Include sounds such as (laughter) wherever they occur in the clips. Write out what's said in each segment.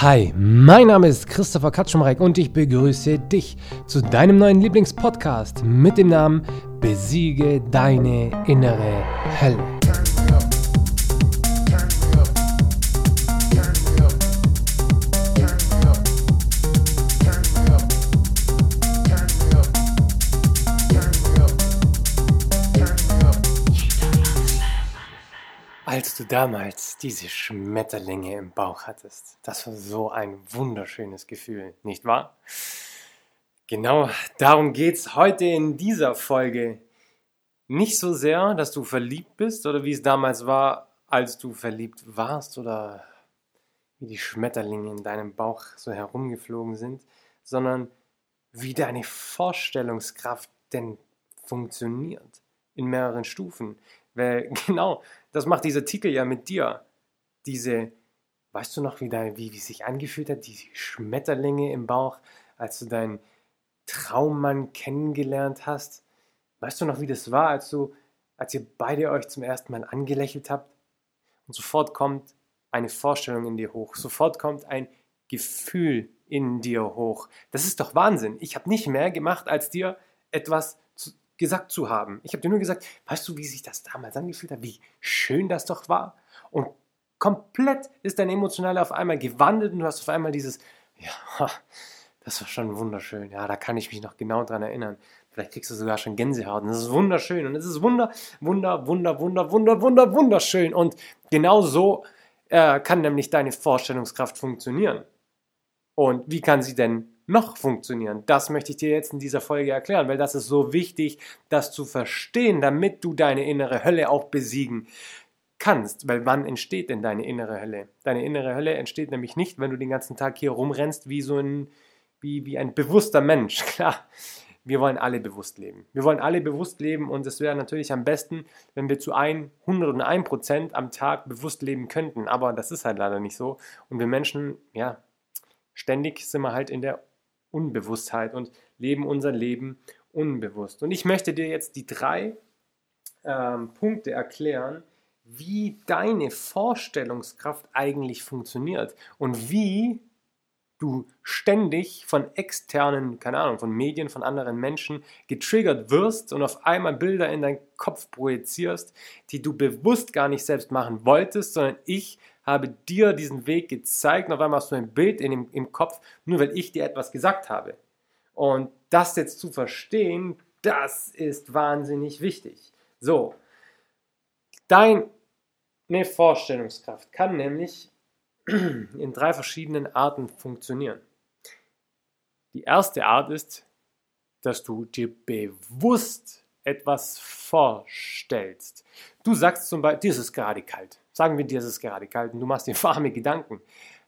Hi, mein Name ist Christopher Katschumreck und ich begrüße dich zu deinem neuen Lieblingspodcast mit dem Namen Besiege deine innere Hölle. Als du damals diese Schmetterlinge im Bauch hattest. Das war so ein wunderschönes Gefühl, nicht wahr? Genau darum geht es heute in dieser Folge. Nicht so sehr, dass du verliebt bist oder wie es damals war, als du verliebt warst oder wie die Schmetterlinge in deinem Bauch so herumgeflogen sind, sondern wie deine Vorstellungskraft denn funktioniert in mehreren Stufen. Weil (laughs) genau, das macht dieser Titel ja mit dir. Diese, weißt du noch, wie, dein, wie, wie sich angefühlt hat, die Schmetterlinge im Bauch, als du deinen Traummann kennengelernt hast? Weißt du noch, wie das war, als du, als ihr beide euch zum ersten Mal angelächelt habt? Und sofort kommt eine Vorstellung in dir hoch. Sofort kommt ein Gefühl in dir hoch. Das ist doch Wahnsinn. Ich habe nicht mehr gemacht, als dir etwas gesagt zu haben. Ich habe dir nur gesagt, weißt du, wie sich das damals angefühlt hat, wie schön das doch war? Und komplett ist dein Emotionale auf einmal gewandelt und du hast auf einmal dieses, ja, das war schon wunderschön. Ja, da kann ich mich noch genau dran erinnern. Vielleicht kriegst du sogar schon Gänsehaut. Und das ist wunderschön. Und es ist wunder, wunder, wunder, wunder, wunder, wunder, wunderschön. Und genau so äh, kann nämlich deine Vorstellungskraft funktionieren. Und wie kann sie denn noch funktionieren? Das möchte ich dir jetzt in dieser Folge erklären, weil das ist so wichtig, das zu verstehen, damit du deine innere Hölle auch besiegen kannst. Weil wann entsteht denn deine innere Hölle? Deine innere Hölle entsteht nämlich nicht, wenn du den ganzen Tag hier rumrennst wie so ein, wie, wie ein bewusster Mensch. (laughs) Klar, wir wollen alle bewusst leben. Wir wollen alle bewusst leben und es wäre natürlich am besten, wenn wir zu 101 Prozent am Tag bewusst leben könnten. Aber das ist halt leider nicht so. Und wir Menschen, ja, ständig sind wir halt in der Unbewusstheit und leben unser Leben unbewusst. Und ich möchte dir jetzt die drei ähm, Punkte erklären, wie deine Vorstellungskraft eigentlich funktioniert und wie du ständig von externen, keine Ahnung, von Medien, von anderen Menschen getriggert wirst und auf einmal Bilder in deinen Kopf projizierst, die du bewusst gar nicht selbst machen wolltest, sondern ich habe dir diesen Weg gezeigt und auf einmal hast du ein Bild in dem, im Kopf, nur weil ich dir etwas gesagt habe. Und das jetzt zu verstehen, das ist wahnsinnig wichtig. So, deine Vorstellungskraft kann nämlich (clears throat) in drei verschiedenen Arten funktionieren. Die erste Art ist, dass du dir bewusst etwas vorstellst. Du sagst zum Beispiel, dir ist es gerade kalt. Sagen wir, dir ist es gerade kalt und du machst dir (laughs) warme Gedanken.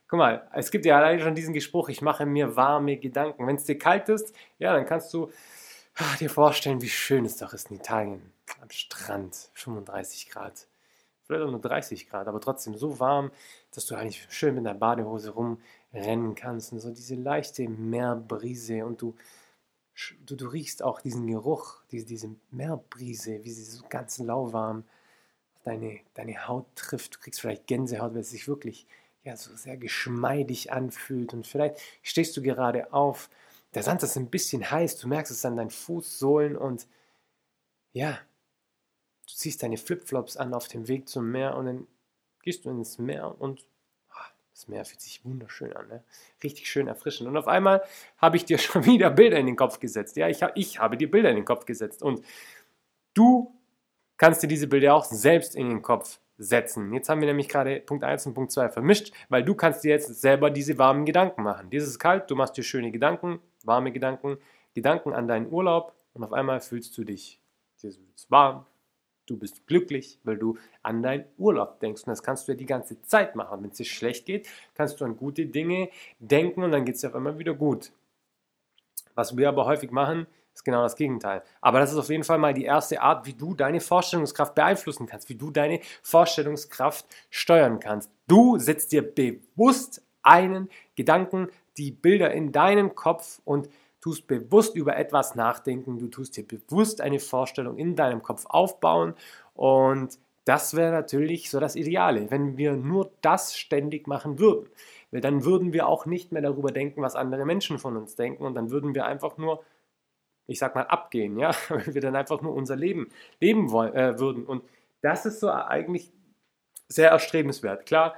Guck mal, es gibt ja alleine schon diesen Gespruch, ich mache mir warme Gedanken. Wenn es dir kalt ist, ja, dann kannst du ach, dir vorstellen, wie schön es doch ist in Italien. Am Strand, 35 Grad. Vielleicht auch nur 30 Grad, aber trotzdem so warm, dass du eigentlich schön mit der Badehose rumrennen kannst und so diese leichte Meerbrise und du, du, du riechst auch diesen Geruch, diese, diese Meerbrise, wie sie so ganz lauwarm deine, deine Haut trifft. Du kriegst vielleicht Gänsehaut, weil es sich wirklich ja, so sehr geschmeidig anfühlt. Und vielleicht stehst du gerade auf. Der Sand ist ein bisschen heiß, du merkst es an deinen Fußsohlen und ja, du ziehst deine Flipflops an auf dem Weg zum Meer und dann gehst du ins Meer und ah, das Meer fühlt sich wunderschön an, ne? richtig schön erfrischend. Und auf einmal habe ich dir (laughs) schon wieder Bilder in den Kopf gesetzt. Ja, ich, ich habe dir Bilder in den Kopf gesetzt und du kannst dir diese Bilder auch selbst in den Kopf setzen. Jetzt haben wir nämlich gerade Punkt 1 und Punkt 2 vermischt, weil du kannst dir jetzt selber diese warmen Gedanken machen. Dir ist kalt, du machst dir schöne Gedanken, warme Gedanken, Gedanken an deinen Urlaub und auf einmal fühlst du dich, warm, du bist glücklich, weil du an deinen Urlaub denkst. Und das kannst du ja die ganze Zeit machen. Wenn es dir schlecht geht, kannst du an gute Dinge denken und dann geht es dir auf einmal wieder gut. Was wir aber häufig machen, ist genau das Gegenteil. Aber das ist auf jeden Fall mal die erste Art, wie du deine Vorstellungskraft beeinflussen kannst, wie du deine Vorstellungskraft steuern kannst. Du setzt dir bewusst einen Gedanken, die Bilder in deinem Kopf und tust bewusst über etwas nachdenken, du tust dir bewusst eine Vorstellung in deinem Kopf aufbauen und das wäre natürlich so das Ideale, wenn wir nur das ständig machen würden. Weil dann würden wir auch nicht mehr darüber denken, was andere Menschen von uns denken und dann würden wir einfach nur, ich sag mal, abgehen, ja, (laughs) weil wir dann einfach nur unser Leben leben wollen, äh, würden. Und das ist so eigentlich sehr erstrebenswert. Klar,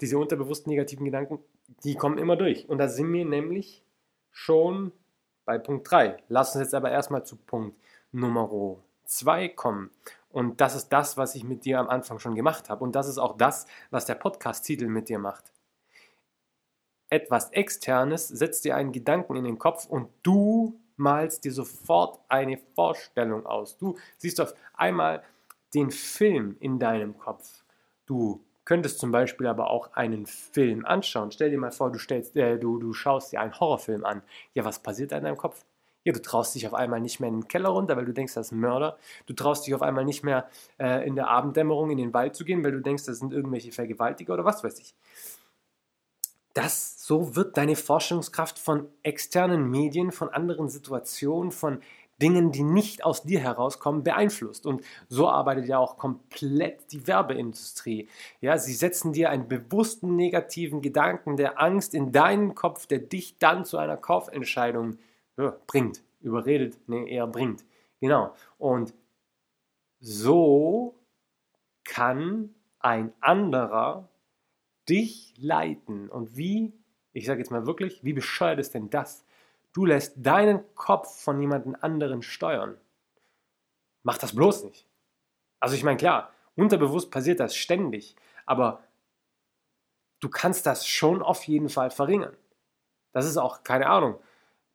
diese unterbewussten negativen Gedanken, die kommen immer durch. Und da sind wir nämlich schon bei Punkt 3. Lass uns jetzt aber erstmal zu Punkt Nummer 2 kommen. Und das ist das, was ich mit dir am Anfang schon gemacht habe. Und das ist auch das, was der Podcast-Titel mit dir macht. Etwas Externes setzt dir einen Gedanken in den Kopf und du malst dir sofort eine Vorstellung aus. Du siehst auf einmal den Film in deinem Kopf. Du könntest zum Beispiel aber auch einen Film anschauen. Stell dir mal vor, du, stellst, äh, du, du schaust dir einen Horrorfilm an. Ja, was passiert da in deinem Kopf? Ja, du traust dich auf einmal nicht mehr in den Keller runter, weil du denkst, das ist ein Mörder. Du traust dich auf einmal nicht mehr äh, in der Abenddämmerung in den Wald zu gehen, weil du denkst, das sind irgendwelche Vergewaltiger oder was weiß ich. Das, so wird deine Forschungskraft von externen Medien, von anderen Situationen, von Dingen, die nicht aus dir herauskommen, beeinflusst. Und so arbeitet ja auch komplett die Werbeindustrie. Ja, sie setzen dir einen bewussten negativen Gedanken der Angst in deinen Kopf, der dich dann zu einer Kaufentscheidung ja, bringt. Überredet, nee, eher bringt. Genau. Und so kann ein anderer dich leiten. Und wie, ich sage jetzt mal wirklich, wie bescheuert ist denn das? Du lässt deinen Kopf von jemand anderen steuern. Mach das bloß nicht. Also ich meine, klar, unterbewusst passiert das ständig, aber du kannst das schon auf jeden Fall verringern. Das ist auch, keine Ahnung,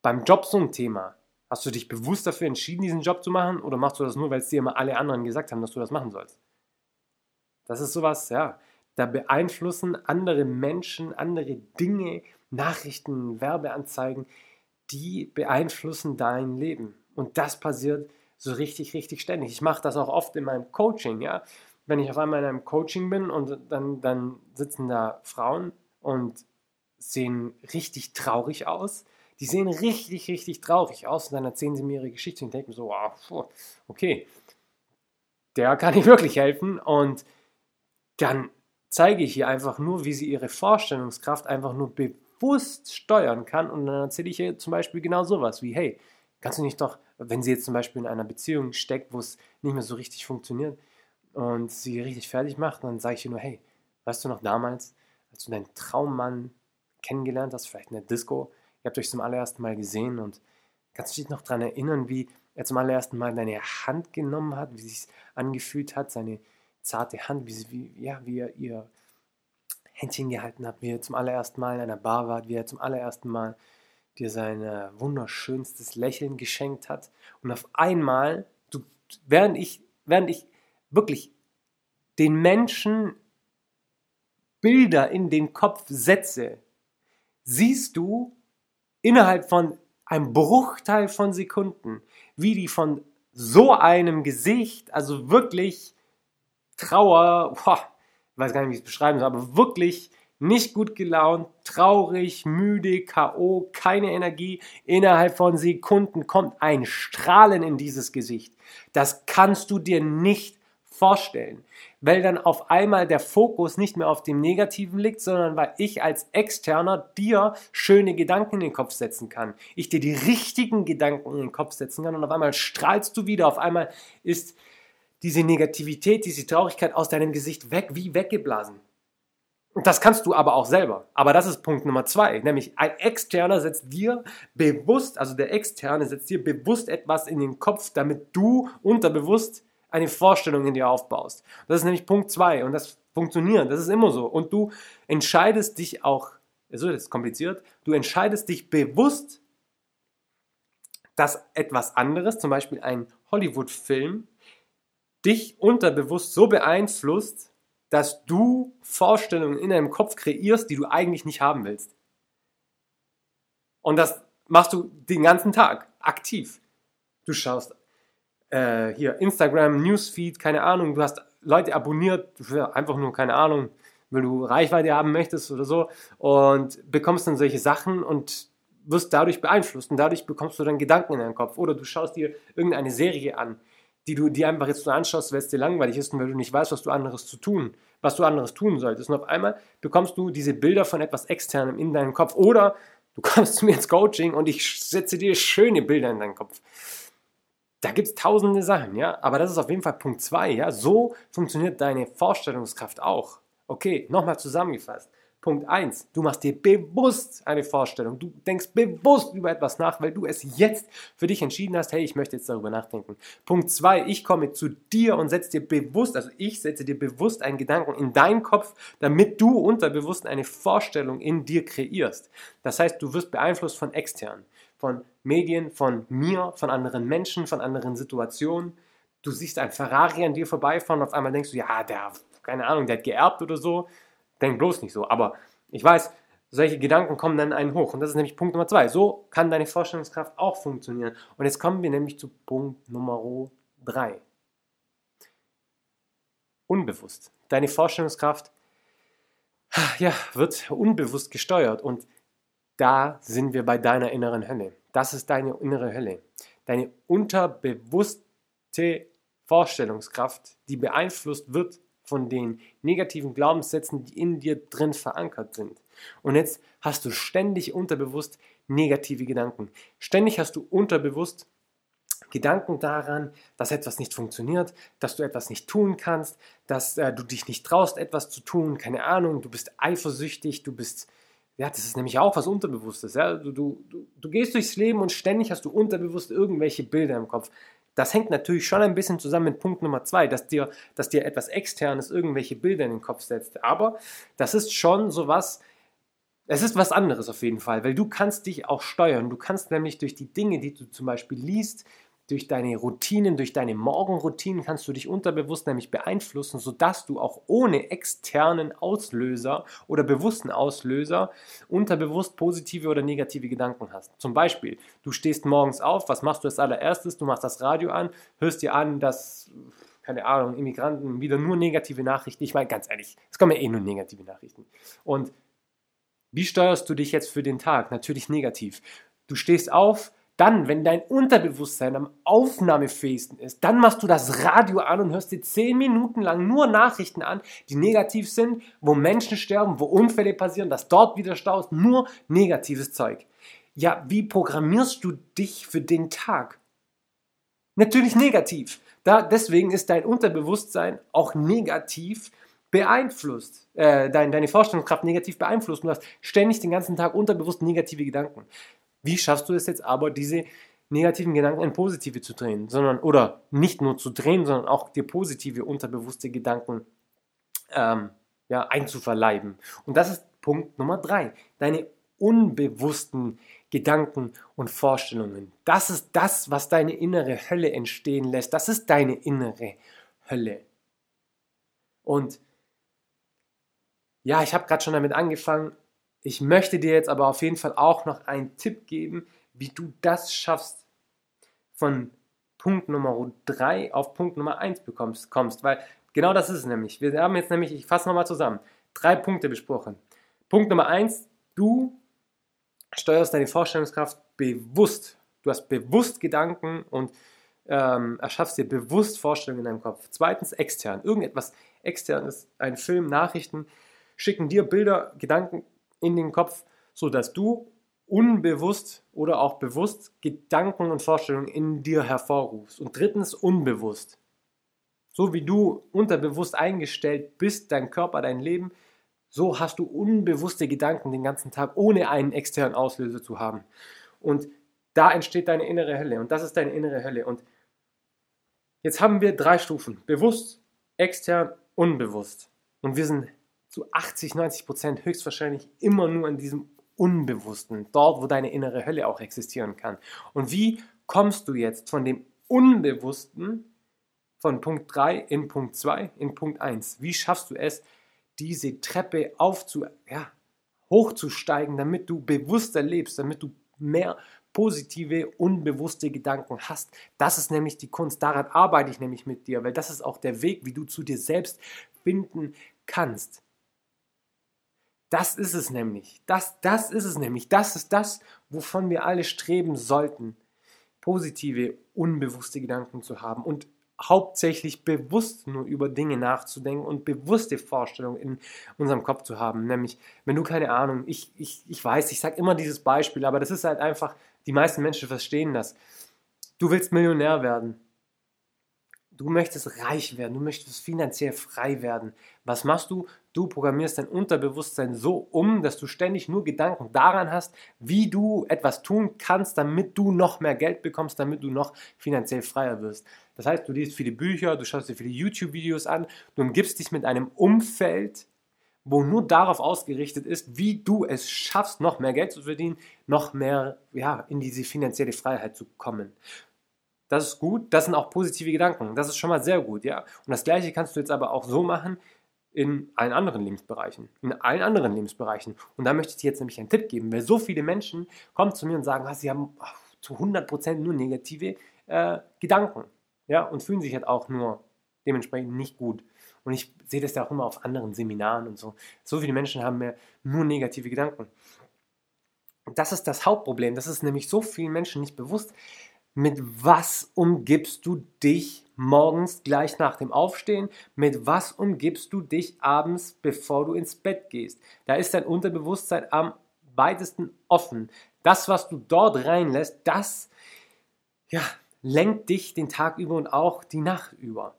beim Job so ein Thema. Hast du dich bewusst dafür entschieden, diesen Job zu machen oder machst du das nur, weil es dir immer alle anderen gesagt haben, dass du das machen sollst? Das ist sowas, ja, da beeinflussen andere Menschen, andere Dinge, Nachrichten, Werbeanzeigen, die beeinflussen dein Leben. Und das passiert so richtig, richtig ständig. Ich mache das auch oft in meinem Coaching, ja. Wenn ich auf einmal in einem Coaching bin und dann, dann sitzen da Frauen und sehen richtig traurig aus. Die sehen richtig, richtig traurig aus und dann erzählen sie mir ihre Geschichte und denken so, wow, okay, der kann ich wirklich helfen. Und dann zeige ich ihr einfach nur, wie sie ihre Vorstellungskraft einfach nur bewusst steuern kann. Und dann erzähle ich ihr zum Beispiel genau sowas wie, hey, kannst du nicht doch, wenn sie jetzt zum Beispiel in einer Beziehung steckt, wo es nicht mehr so richtig funktioniert und sie richtig fertig macht, dann sage ich ihr nur, hey, weißt du noch damals, als du deinen Traummann kennengelernt hast, vielleicht in der Disco, ihr habt euch zum allerersten Mal gesehen und kannst du dich noch daran erinnern, wie er zum allerersten Mal deine Hand genommen hat, wie es sich angefühlt hat, seine zarte Hand, wie, wie, ja, wie er ihr Händchen gehalten habt, wie er zum allerersten Mal in einer Bar war, wie er zum allerersten Mal dir sein äh, wunderschönstes Lächeln geschenkt hat. Und auf einmal, du, während, ich, während ich wirklich den Menschen Bilder in den Kopf setze, siehst du innerhalb von einem Bruchteil von Sekunden, wie die von so einem Gesicht, also wirklich Trauer, boah, weiß gar nicht, wie ich es beschreiben soll, aber wirklich nicht gut gelaunt, traurig, müde, K.O., keine Energie. Innerhalb von Sekunden kommt ein Strahlen in dieses Gesicht. Das kannst du dir nicht vorstellen, weil dann auf einmal der Fokus nicht mehr auf dem Negativen liegt, sondern weil ich als Externer dir schöne Gedanken in den Kopf setzen kann. Ich dir die richtigen Gedanken in den Kopf setzen kann und auf einmal strahlst du wieder, auf einmal ist diese Negativität, diese Traurigkeit aus deinem Gesicht weg, wie weggeblasen. Und das kannst du aber auch selber. Aber das ist Punkt Nummer zwei. Nämlich ein Externer setzt dir bewusst, also der Externe setzt dir bewusst etwas in den Kopf, damit du unterbewusst eine Vorstellung in dir aufbaust. Das ist nämlich Punkt zwei. Und das funktioniert. Das ist immer so. Und du entscheidest dich auch, so das ist kompliziert, du entscheidest dich bewusst, dass etwas anderes, zum Beispiel ein Hollywood-Film, dich unterbewusst so beeinflusst, dass du Vorstellungen in deinem Kopf kreierst, die du eigentlich nicht haben willst. Und das machst du den ganzen Tag aktiv. Du schaust äh, hier Instagram, Newsfeed, keine Ahnung, du hast Leute abonniert, einfach nur keine Ahnung, weil du Reichweite haben möchtest oder so und bekommst dann solche Sachen und wirst dadurch beeinflusst und dadurch bekommst du dann Gedanken in deinen Kopf oder du schaust dir irgendeine Serie an die du dir einfach jetzt nur anschaust, weil es dir langweilig ist und weil du nicht weißt, was du anderes zu tun was du anderes tun solltest. Und auf einmal bekommst du diese Bilder von etwas Externem in deinen Kopf. Oder du (laughs) kommst zu mir ins Coaching und ich setze dir schöne Bilder in deinen Kopf. Da gibt es tausende Sachen, ja. Aber das ist auf jeden Fall Punkt 2, ja. So funktioniert deine Vorstellungskraft auch. Okay, nochmal zusammengefasst. Punkt 1, du machst dir bewusst eine Vorstellung. Du denkst bewusst über etwas nach, weil du es jetzt für dich entschieden hast, hey, ich möchte jetzt darüber nachdenken. Punkt 2, ich komme zu dir und setze dir bewusst, also ich setze dir bewusst einen Gedanken in deinen Kopf, damit du unterbewusst eine Vorstellung in dir kreierst. Das heißt, du wirst beeinflusst von extern, von Medien, von mir, von anderen Menschen, von anderen Situationen. Du siehst ein Ferrari an dir vorbeifahren und auf einmal denkst du, ja, der, keine Ahnung, der hat geerbt oder so Denk bloß nicht so. Aber ich weiß, solche Gedanken kommen dann einen hoch. Und das ist nämlich Punkt Nummer zwei. So kann deine Vorstellungskraft auch funktionieren. Und jetzt kommen wir nämlich zu Punkt Nummer drei. Unbewusst. Deine Vorstellungskraft ja, wird unbewusst gesteuert. Und da sind wir bei deiner inneren Hölle. Das ist deine innere Hölle. Deine unterbewusste Vorstellungskraft, die beeinflusst wird von den negativen Glaubenssätzen, die in dir drin verankert sind. Und jetzt hast du ständig unterbewusst negative Gedanken. Ständig hast du unterbewusst Gedanken daran, dass etwas nicht funktioniert, dass du etwas nicht tun kannst, dass äh, du dich nicht traust, etwas zu tun, keine Ahnung, du bist eifersüchtig, du bist, ja, das ist nämlich auch was Unterbewusstes. Ja? Du, du, du, du gehst durchs Leben und ständig hast du unterbewusst irgendwelche Bilder im Kopf. Das hängt natürlich schon ein bisschen zusammen mit Punkt Nummer zwei, dass dir, dass dir etwas Externes irgendwelche Bilder in den Kopf setzt. Aber das ist schon so was, es ist was anderes auf jeden Fall, weil du kannst dich auch steuern. Du kannst nämlich durch die Dinge, die du zum Beispiel liest, durch deine Routinen, durch deine Morgenroutinen kannst du dich unterbewusst nämlich beeinflussen, sodass du auch ohne externen Auslöser oder bewussten Auslöser unterbewusst positive oder negative Gedanken hast. Zum Beispiel, du stehst morgens auf, was machst du als allererstes? Du machst das Radio an, hörst dir an, dass, keine Ahnung, Immigranten wieder nur negative Nachrichten, ich meine ganz ehrlich, es kommen ja eh nur negative Nachrichten. Und wie steuerst du dich jetzt für den Tag? Natürlich negativ. Du stehst auf, dann, wenn dein Unterbewusstsein am aufnahmefähigsten ist, dann machst du das Radio an und hörst dir zehn Minuten lang nur Nachrichten an, die negativ sind, wo Menschen sterben, wo Unfälle passieren, dass dort wieder Stau ist, nur negatives Zeug. Ja, wie programmierst du dich für den Tag? Natürlich negativ. Da, deswegen ist dein Unterbewusstsein auch negativ beeinflusst, äh, dein, deine Vorstellungskraft negativ beeinflusst. Du hast ständig den ganzen Tag unterbewusst negative Gedanken. Wie schaffst du es jetzt aber, diese negativen Gedanken in positive zu drehen, sondern oder nicht nur zu drehen, sondern auch dir positive unterbewusste Gedanken ähm, ja, einzuverleiben. Und das ist Punkt Nummer drei. Deine unbewussten Gedanken und Vorstellungen. Das ist das, was deine innere Hölle entstehen lässt. Das ist deine innere Hölle. Und ja, ich habe gerade schon damit angefangen, ich möchte dir jetzt aber auf jeden Fall auch noch einen Tipp geben, wie du das schaffst, von Punkt Nummer 3 auf Punkt Nummer 1 bekommst, kommst, weil genau das ist es nämlich. Wir haben jetzt nämlich, ich fasse nochmal zusammen, drei Punkte besprochen. Punkt Nummer 1, du steuerst deine Vorstellungskraft bewusst. Du hast bewusst Gedanken und ähm, erschaffst dir bewusst Vorstellungen in deinem Kopf. Zweitens extern. Irgendetwas extern ist ein Film, Nachrichten, schicken dir Bilder, Gedanken in den Kopf, sodass du unbewusst oder auch bewusst Gedanken und Vorstellungen in dir hervorrufst. Und drittens unbewusst. So wie du unterbewusst eingestellt bist, dein Körper, dein Leben, so hast du unbewusste Gedanken den ganzen Tag, ohne einen externen Auslöser zu haben. Und da entsteht deine innere Hölle. Und das ist deine innere Hölle. Und jetzt haben wir drei Stufen. Bewusst, extern, unbewusst. Und wir sind zu 80, 90 Prozent höchstwahrscheinlich immer nur in diesem Unbewussten, dort, wo deine innere Hölle auch existieren kann. Und wie kommst du jetzt von dem Unbewussten von Punkt 3 in Punkt 2 in Punkt 1? Wie schaffst du es, diese Treppe aufzu, ja, hochzusteigen, damit du bewusster lebst, damit du mehr positive, unbewusste Gedanken hast. Das ist nämlich die Kunst. Daran arbeite ich nämlich mit dir, weil das ist auch der Weg, wie du zu dir selbst finden kannst. Das ist es nämlich. Das, das ist es nämlich. Das ist das, wovon wir alle streben sollten. Positive, unbewusste Gedanken zu haben. Und hauptsächlich bewusst nur über Dinge nachzudenken und bewusste Vorstellungen in unserem Kopf zu haben. Nämlich, wenn du keine Ahnung, ich, ich, ich weiß, ich sage immer dieses Beispiel, aber das ist halt einfach, die meisten Menschen verstehen das. Du willst Millionär werden. Du möchtest reich werden, du möchtest finanziell frei werden. Was machst du? Du programmierst dein Unterbewusstsein so um, dass du ständig nur Gedanken daran hast, wie du etwas tun kannst, damit du noch mehr Geld bekommst, damit du noch finanziell freier wirst. Das heißt, du liest viele Bücher, du schaust dir viele YouTube-Videos an, du umgibst dich mit einem Umfeld, wo nur darauf ausgerichtet ist, wie du es schaffst, noch mehr Geld zu verdienen, noch mehr ja, in diese finanzielle Freiheit zu kommen. Das ist gut, das sind auch positive Gedanken, das ist schon mal sehr gut, ja. Und das gleiche kannst du jetzt aber auch so machen in allen anderen Lebensbereichen, in allen anderen Lebensbereichen. Und da möchte ich dir jetzt nämlich einen Tipp geben, weil so viele Menschen kommen zu mir und sagen, sie haben zu 100% nur negative äh, Gedanken, ja, und fühlen sich halt auch nur dementsprechend nicht gut. Und ich sehe das ja auch immer auf anderen Seminaren und so. So viele Menschen haben mehr nur negative Gedanken. Das ist das Hauptproblem. Das ist nämlich so vielen Menschen nicht bewusst, mit was umgibst du dich morgens gleich nach dem Aufstehen? Mit was umgibst du dich abends, bevor du ins Bett gehst? Da ist dein Unterbewusstsein am weitesten offen. Das, was du dort reinlässt, das ja, lenkt dich den Tag über und auch die Nacht über.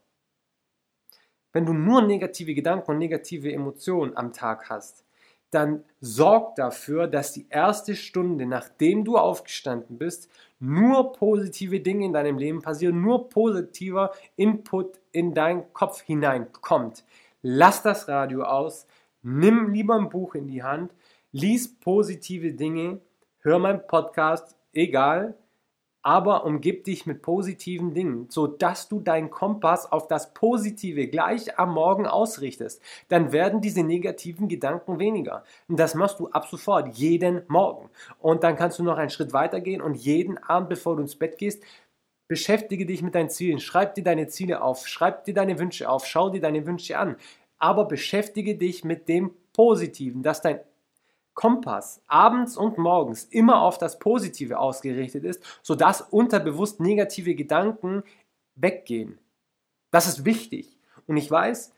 Wenn du nur negative Gedanken und negative Emotionen am Tag hast, dann sorg dafür, dass die erste Stunde, nachdem du aufgestanden bist, nur positive Dinge in deinem Leben passieren, nur positiver Input in deinen Kopf hineinkommt. Lass das Radio aus, nimm lieber ein Buch in die Hand, lies positive Dinge, hör meinen Podcast, egal, aber umgib dich mit positiven Dingen, sodass du deinen Kompass auf das Positive gleich am Morgen ausrichtest. Dann werden diese negativen Gedanken weniger. Und das machst du ab sofort, jeden Morgen. Und dann kannst du noch einen Schritt weiter gehen und jeden Abend, bevor du ins Bett gehst, beschäftige dich mit deinen Zielen. Schreib dir deine Ziele auf, schreib dir deine Wünsche auf, schau dir deine Wünsche an. Aber beschäftige dich mit dem Positiven, dass dein Kompass abends und morgens immer auf das Positive ausgerichtet ist, sodass unterbewusst negative Gedanken weggehen. Das ist wichtig. Und ich weiß,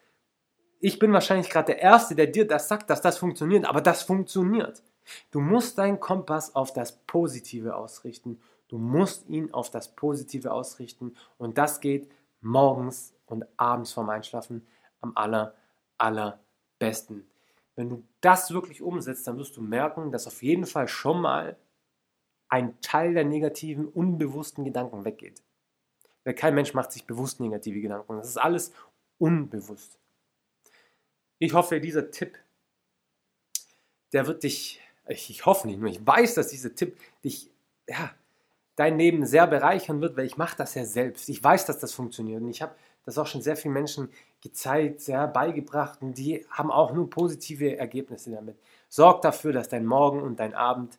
ich bin wahrscheinlich gerade der Erste, der dir das sagt, dass das funktioniert, aber das funktioniert. Du musst deinen Kompass auf das Positive ausrichten. Du musst ihn auf das Positive ausrichten. Und das geht morgens und abends vorm Einschlafen am aller, allerbesten. Wenn du das wirklich umsetzt, dann wirst du merken, dass auf jeden Fall schon mal ein Teil der negativen, unbewussten Gedanken weggeht. Weil kein Mensch macht sich bewusst negative Gedanken. Das ist alles unbewusst. Ich hoffe, dieser Tipp, der wird dich, ich, hoffe nicht nur, ich weiß, dass dieser Tipp dich, ja, dein Leben sehr bereichern wird, weil ich mache das ja selbst. Ich weiß, dass das funktioniert und ich habe das auch schon sehr vielen Menschen gezeigt, ja, beigebracht und die haben auch nur positive Ergebnisse damit. Sorg dafür, dass dein Morgen und dein Abend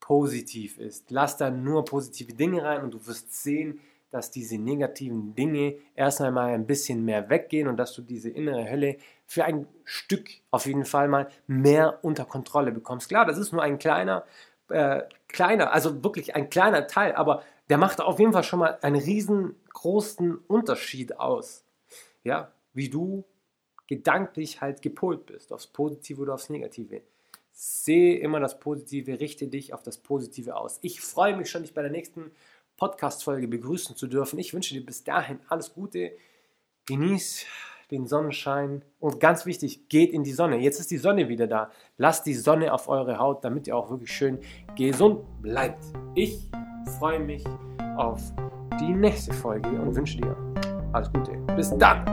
positiv ist. Lass da nur positive Dinge rein und du wirst sehen, dass diese negativen Dinge erst einmal ein bisschen mehr weggehen und dass du diese innere Hölle für ein Stück auf jeden Fall mal mehr unter Kontrolle bekommst. Klar, das ist nur ein kleiner, äh, kleiner, also wirklich ein kleiner Teil, aber der macht auf jeden Fall schon mal einen riesengroßen Unterschied aus. Ja, wie du gedanklich halt gepolt bist, aufs Positive oder aufs Negative. Sehe immer das Positive, richte dich auf das Positive aus. Ich freue mich schon, dich bei der nächsten Podcast-Folge begrüßen zu dürfen. Ich wünsche dir bis dahin alles Gute. Genieß den Sonnenschein und ganz wichtig, geht in die Sonne. Jetzt ist die Sonne wieder da. Lasst die Sonne auf eure Haut, damit ihr auch wirklich schön gesund bleibt. Ich freue mich auf die nächste Folge und wünsche dir alles Gute. Bis dann!